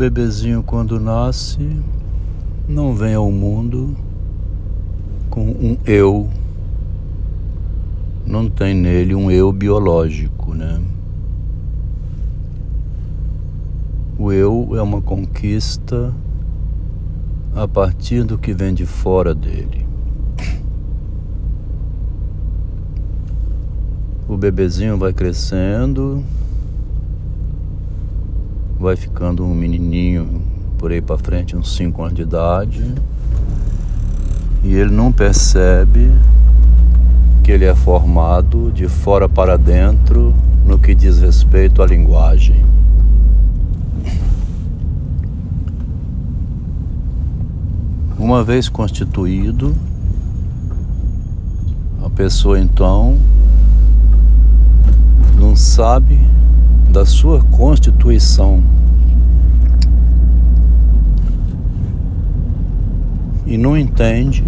bebezinho, quando nasce, não vem ao mundo com um eu, não tem nele um eu biológico, né? O eu é uma conquista a partir do que vem de fora dele. O bebezinho vai crescendo, vai ficando um menininho por aí para frente, uns 5 anos de idade, e ele não percebe que ele é formado de fora para dentro no que diz respeito à linguagem. Uma vez constituído, a pessoa então não sabe da sua constituição. E não entende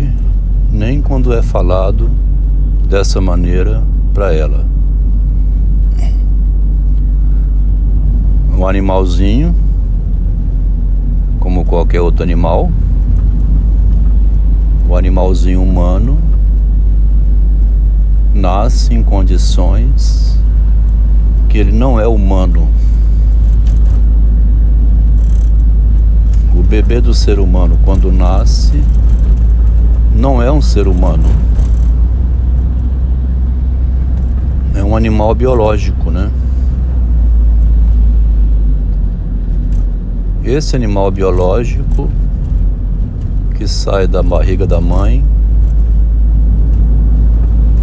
nem quando é falado dessa maneira para ela. Um animalzinho, como qualquer outro animal, o animalzinho humano nasce em condições que ele não é humano. O bebê do ser humano, quando nasce, não é um ser humano. É um animal biológico, né? Esse animal biológico que sai da barriga da mãe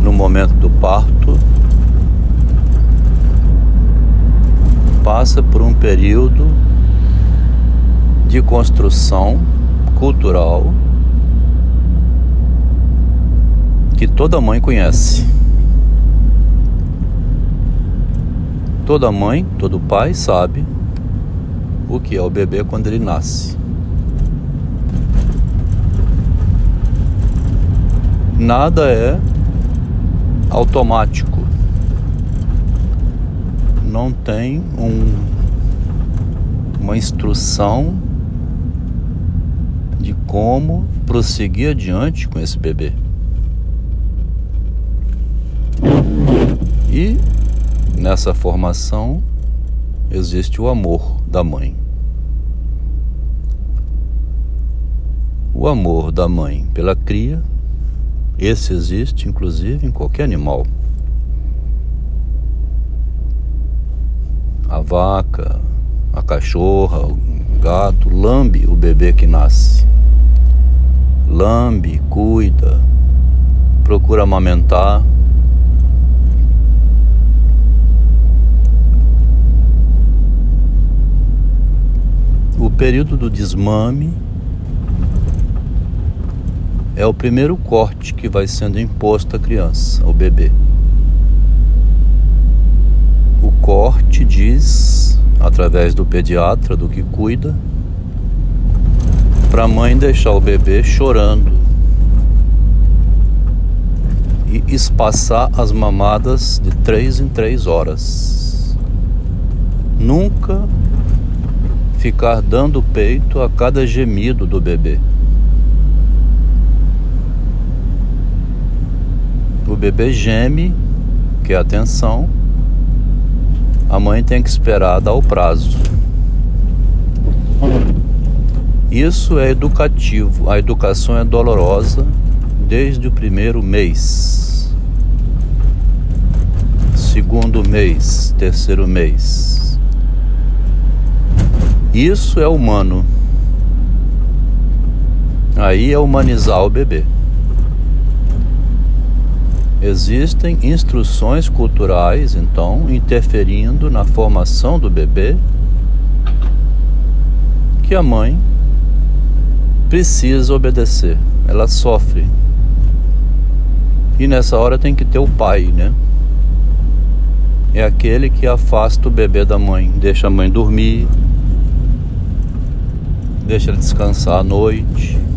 no momento do parto passa por um período de construção cultural que toda mãe conhece. Toda mãe, todo pai sabe o que é o bebê quando ele nasce. Nada é automático não tem um, uma instrução de como prosseguir adiante com esse bebê. E nessa formação existe o amor da mãe. O amor da mãe pela cria, esse existe inclusive em qualquer animal. A vaca, a cachorra, o gato, lambe o bebê que nasce. Lambe, cuida, procura amamentar. O período do desmame é o primeiro corte que vai sendo imposto à criança, ao bebê corte diz, através do pediatra, do que cuida, para a mãe deixar o bebê chorando e espaçar as mamadas de três em três horas. Nunca ficar dando peito a cada gemido do bebê. O bebê geme, que é atenção, a mãe tem que esperar dar o prazo. Isso é educativo. A educação é dolorosa desde o primeiro mês, segundo mês, terceiro mês. Isso é humano. Aí é humanizar o bebê. Existem instruções culturais, então, interferindo na formação do bebê que a mãe precisa obedecer. Ela sofre. E nessa hora tem que ter o pai, né? É aquele que afasta o bebê da mãe, deixa a mãe dormir, deixa ela descansar à noite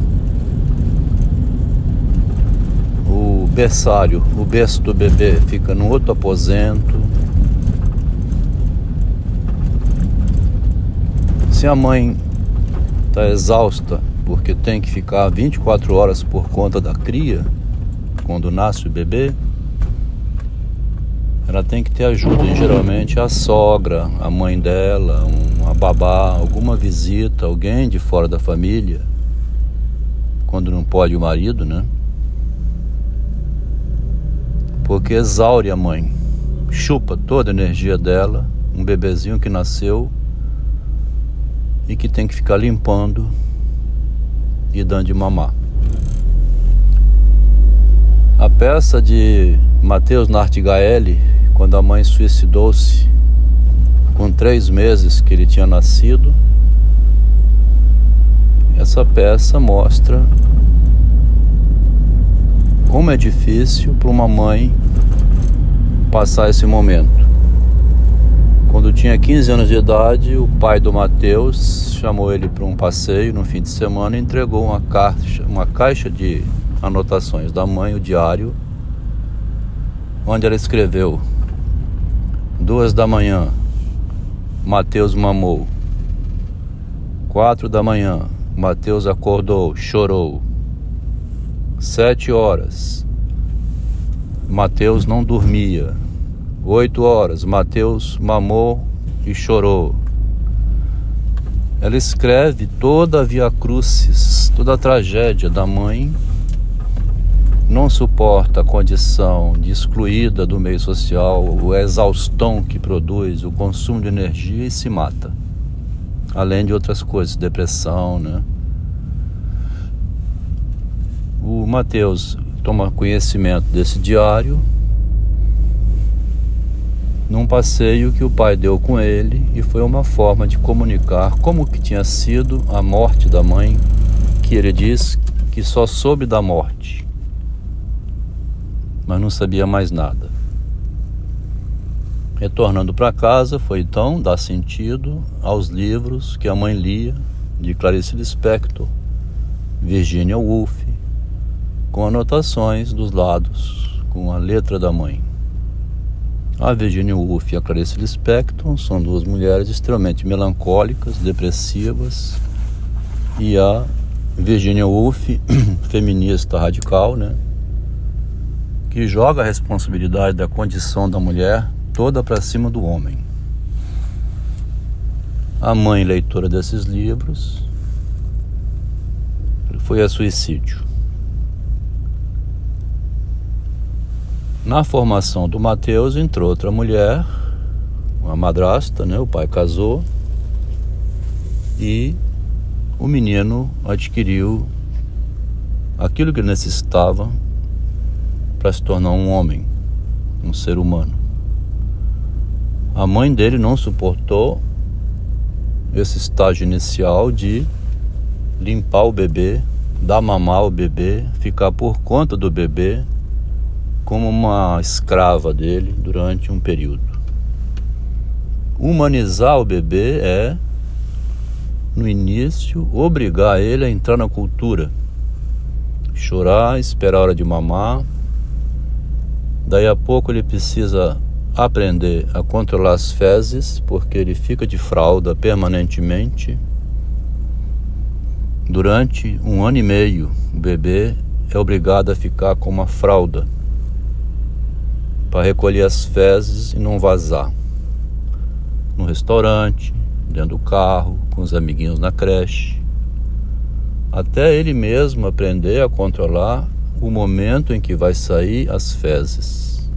berçário, o berço do bebê fica num outro aposento. Se a mãe está exausta porque tem que ficar 24 horas por conta da cria, quando nasce o bebê, ela tem que ter ajuda. E geralmente a sogra, a mãe dela, uma babá, alguma visita, alguém de fora da família, quando não pode o marido, né? Porque exaure a mãe, chupa toda a energia dela, um bebezinho que nasceu e que tem que ficar limpando e dando de mamar. A peça de Mateus Nartigaeli, quando a mãe suicidou-se com três meses que ele tinha nascido, essa peça mostra como é difícil para uma mãe passar esse momento. Quando tinha 15 anos de idade, o pai do Mateus chamou ele para um passeio no fim de semana e entregou uma caixa, uma caixa de anotações da mãe, o diário, onde ela escreveu: Duas da manhã, Mateus mamou. Quatro da manhã, Mateus acordou, chorou. Sete horas, Mateus não dormia. Oito horas, Mateus mamou e chorou. Ela escreve toda a via crucis, toda a tragédia da mãe. Não suporta a condição de excluída do meio social, o exaustão que produz, o consumo de energia e se mata. Além de outras coisas, depressão, né? O Mateus toma conhecimento desse diário num passeio que o pai deu com ele e foi uma forma de comunicar como que tinha sido a morte da mãe, que ele diz que só soube da morte, mas não sabia mais nada. Retornando para casa, foi então dar sentido aos livros que a mãe lia de Clarice Lispector, Virginia Woolf, com anotações dos lados, com a letra da mãe. A Virginia Woolf e a Clarice Lispector são duas mulheres extremamente melancólicas, depressivas, e a Virginia Woolf, feminista radical, né, que joga a responsabilidade da condição da mulher toda para cima do homem. A mãe leitora desses livros foi a suicídio. Na formação do Mateus entrou outra mulher, uma madrasta, né? O pai casou e o menino adquiriu aquilo que ele necessitava para se tornar um homem, um ser humano. A mãe dele não suportou esse estágio inicial de limpar o bebê, dar mamar ao bebê, ficar por conta do bebê, como uma escrava dele durante um período. Humanizar o bebê é, no início, obrigar ele a entrar na cultura. Chorar, esperar a hora de mamar. Daí a pouco ele precisa aprender a controlar as fezes, porque ele fica de fralda permanentemente. Durante um ano e meio, o bebê é obrigado a ficar com uma fralda para recolher as fezes e não vazar. No restaurante, dentro do carro, com os amiguinhos na creche. Até ele mesmo aprender a controlar o momento em que vai sair as fezes.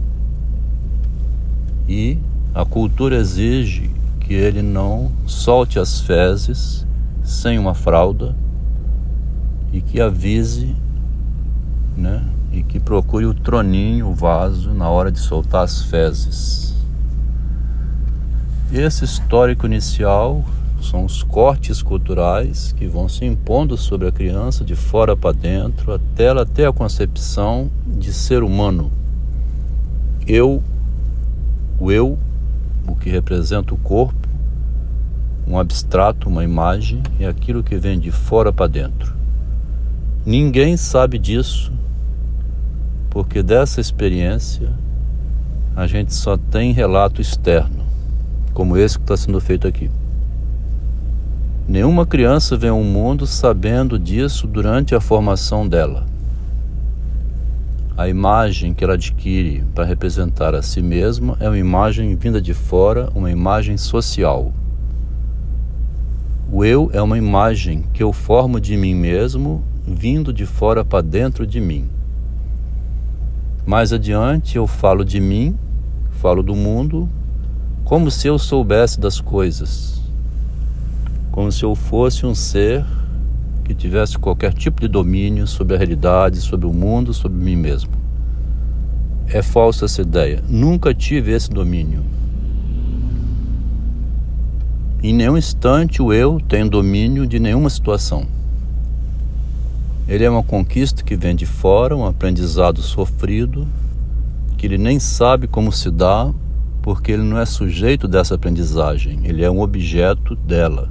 E a cultura exige que ele não solte as fezes sem uma fralda e que avise, e procure o troninho, o vaso, na hora de soltar as fezes. Esse histórico inicial são os cortes culturais que vão se impondo sobre a criança de fora para dentro até ela ter a concepção de ser humano. Eu, o eu, o que representa o corpo, um abstrato, uma imagem, é aquilo que vem de fora para dentro. Ninguém sabe disso porque dessa experiência a gente só tem relato externo, como esse que está sendo feito aqui. Nenhuma criança vem ao mundo sabendo disso durante a formação dela. A imagem que ela adquire para representar a si mesma é uma imagem vinda de fora, uma imagem social. O eu é uma imagem que eu formo de mim mesmo, vindo de fora para dentro de mim. Mais adiante eu falo de mim, falo do mundo, como se eu soubesse das coisas, como se eu fosse um ser que tivesse qualquer tipo de domínio sobre a realidade, sobre o mundo, sobre mim mesmo. É falsa essa ideia. Nunca tive esse domínio. Em nenhum instante o eu tem domínio de nenhuma situação. Ele é uma conquista que vem de fora, um aprendizado sofrido, que ele nem sabe como se dá, porque ele não é sujeito dessa aprendizagem, ele é um objeto dela.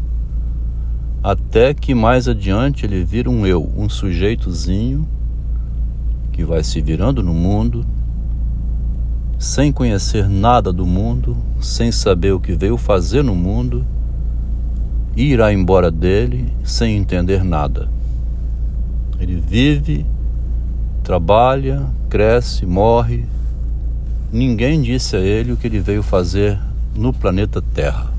Até que mais adiante ele vira um eu, um sujeitozinho que vai se virando no mundo, sem conhecer nada do mundo, sem saber o que veio fazer no mundo, e irá embora dele sem entender nada. Ele vive, trabalha, cresce, morre. Ninguém disse a ele o que ele veio fazer no planeta Terra.